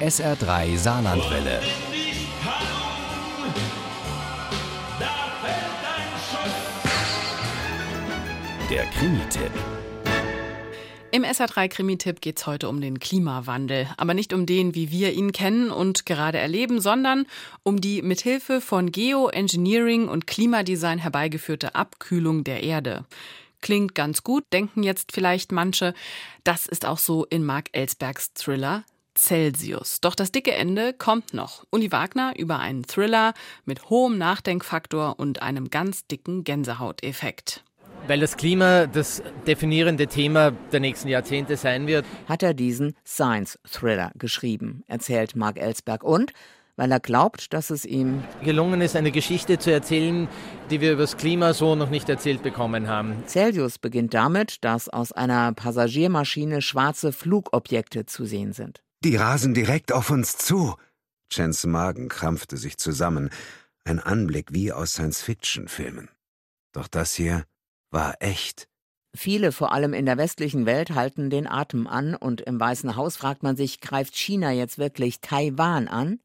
SR3 Saarlandwelle. Der Krimi-Tipp. Im SR3 Krimi-Tipp geht es heute um den Klimawandel. Aber nicht um den, wie wir ihn kennen und gerade erleben, sondern um die mithilfe von Geoengineering und Klimadesign herbeigeführte Abkühlung der Erde. Klingt ganz gut, denken jetzt vielleicht manche. Das ist auch so in Mark Ellsbergs Thriller Celsius. Doch das dicke Ende kommt noch. Uni Wagner über einen Thriller mit hohem Nachdenkfaktor und einem ganz dicken Gänsehauteffekt. Weil das Klima das definierende Thema der nächsten Jahrzehnte sein wird, hat er diesen Science-Thriller geschrieben, erzählt Mark Ellsberg. Und weil er glaubt, dass es ihm gelungen ist, eine Geschichte zu erzählen, die wir über das Klima so noch nicht erzählt bekommen haben. Celsius beginnt damit, dass aus einer Passagiermaschine schwarze Flugobjekte zu sehen sind. Die rasen direkt auf uns zu. Chens Magen krampfte sich zusammen. Ein Anblick wie aus Science-Fiction-Filmen. Doch das hier war echt. Viele, vor allem in der westlichen Welt, halten den Atem an und im Weißen Haus fragt man sich, greift China jetzt wirklich Taiwan an?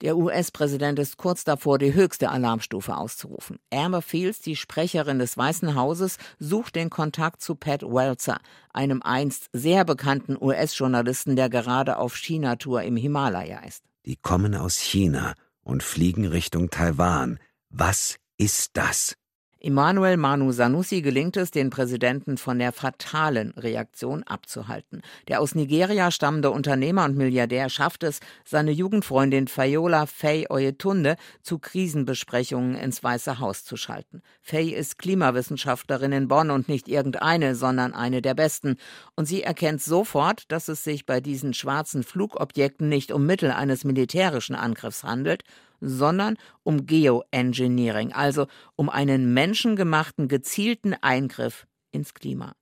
Der US-Präsident ist kurz davor, die höchste Alarmstufe auszurufen. Amber Fields, die Sprecherin des Weißen Hauses, sucht den Kontakt zu Pat Welzer, einem einst sehr bekannten US-Journalisten, der gerade auf China-Tour im Himalaya ist. Die kommen aus China und fliegen Richtung Taiwan. Was ist das? Emmanuel Manu Sanusi gelingt es, den Präsidenten von der fatalen Reaktion abzuhalten. Der aus Nigeria stammende Unternehmer und Milliardär schafft es, seine Jugendfreundin Fayola Faye Oyetunde zu Krisenbesprechungen ins Weiße Haus zu schalten. Faye ist Klimawissenschaftlerin in Bonn und nicht irgendeine, sondern eine der besten. Und sie erkennt sofort, dass es sich bei diesen schwarzen Flugobjekten nicht um Mittel eines militärischen Angriffs handelt, sondern um Geoengineering, also um einen menschengemachten gezielten Eingriff ins Klima.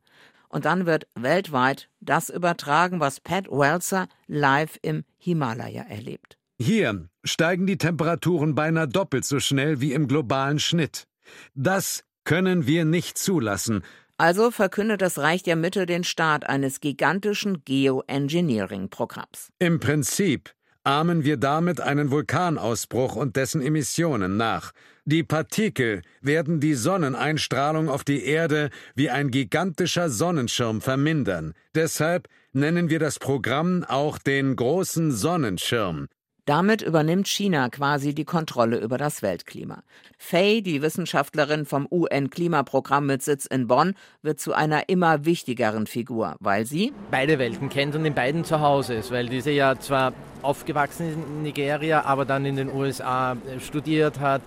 Und dann wird weltweit das übertragen, was Pat Welser live im Himalaya erlebt. Hier steigen die Temperaturen beinahe doppelt so schnell wie im globalen Schnitt. Das können wir nicht zulassen. Also verkündet das Reich der Mitte den Start eines gigantischen Geoengineering-Programms. Im Prinzip ahmen wir damit einen Vulkanausbruch und dessen Emissionen nach. Die Partikel werden die Sonneneinstrahlung auf die Erde wie ein gigantischer Sonnenschirm vermindern. Deshalb nennen wir das Programm auch den großen Sonnenschirm. Damit übernimmt China quasi die Kontrolle über das Weltklima. Fei, die Wissenschaftlerin vom UN-Klimaprogramm mit Sitz in Bonn, wird zu einer immer wichtigeren Figur, weil sie beide Welten kennt und in beiden zu Hause ist, weil diese ja zwar aufgewachsen ist in Nigeria, aber dann in den USA äh, studiert hat,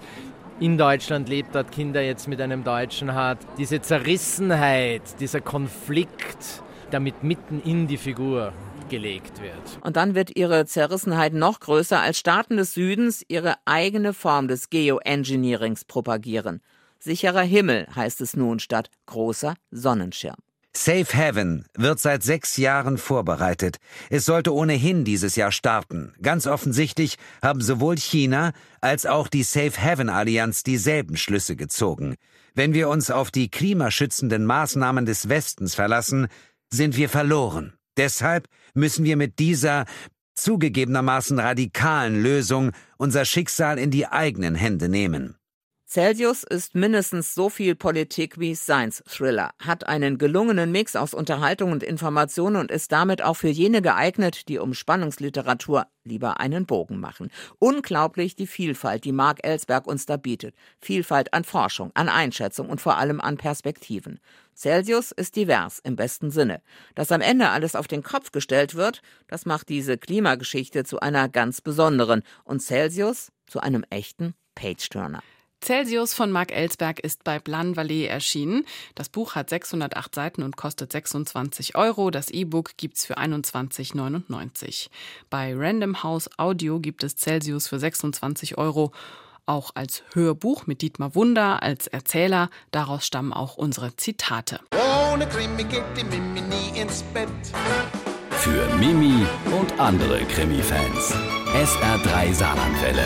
in Deutschland lebt, dort Kinder jetzt mit einem Deutschen hat. Diese Zerrissenheit, dieser Konflikt, damit mitten in die Figur gelegt wird. Und dann wird ihre Zerrissenheit noch größer, als Staaten des Südens ihre eigene Form des Geoengineerings propagieren. Sicherer Himmel heißt es nun statt großer Sonnenschirm. Safe Heaven wird seit sechs Jahren vorbereitet. Es sollte ohnehin dieses Jahr starten. Ganz offensichtlich haben sowohl China als auch die Safe Heaven Allianz dieselben Schlüsse gezogen. Wenn wir uns auf die klimaschützenden Maßnahmen des Westens verlassen, sind wir verloren. Deshalb müssen wir mit dieser zugegebenermaßen radikalen Lösung unser Schicksal in die eigenen Hände nehmen. Celsius ist mindestens so viel Politik wie Science-Thriller, hat einen gelungenen Mix aus Unterhaltung und Information und ist damit auch für jene geeignet, die um Spannungsliteratur lieber einen Bogen machen. Unglaublich die Vielfalt, die Mark Ellsberg uns da bietet. Vielfalt an Forschung, an Einschätzung und vor allem an Perspektiven. Celsius ist divers im besten Sinne. Dass am Ende alles auf den Kopf gestellt wird, das macht diese Klimageschichte zu einer ganz besonderen und Celsius zu einem echten Page-Turner. Celsius von Mark Ellsberg ist bei Blan Vallée erschienen. Das Buch hat 608 Seiten und kostet 26 Euro. Das E-Book gibt's für 21,99. Bei Random House Audio gibt es Celsius für 26 Euro. Auch als Hörbuch mit Dietmar Wunder als Erzähler. Daraus stammen auch unsere Zitate. Ohne Krimi geht die Mimi nie ins Bett. Für Mimi und andere Krimi-Fans. SR3 Saarlandwelle.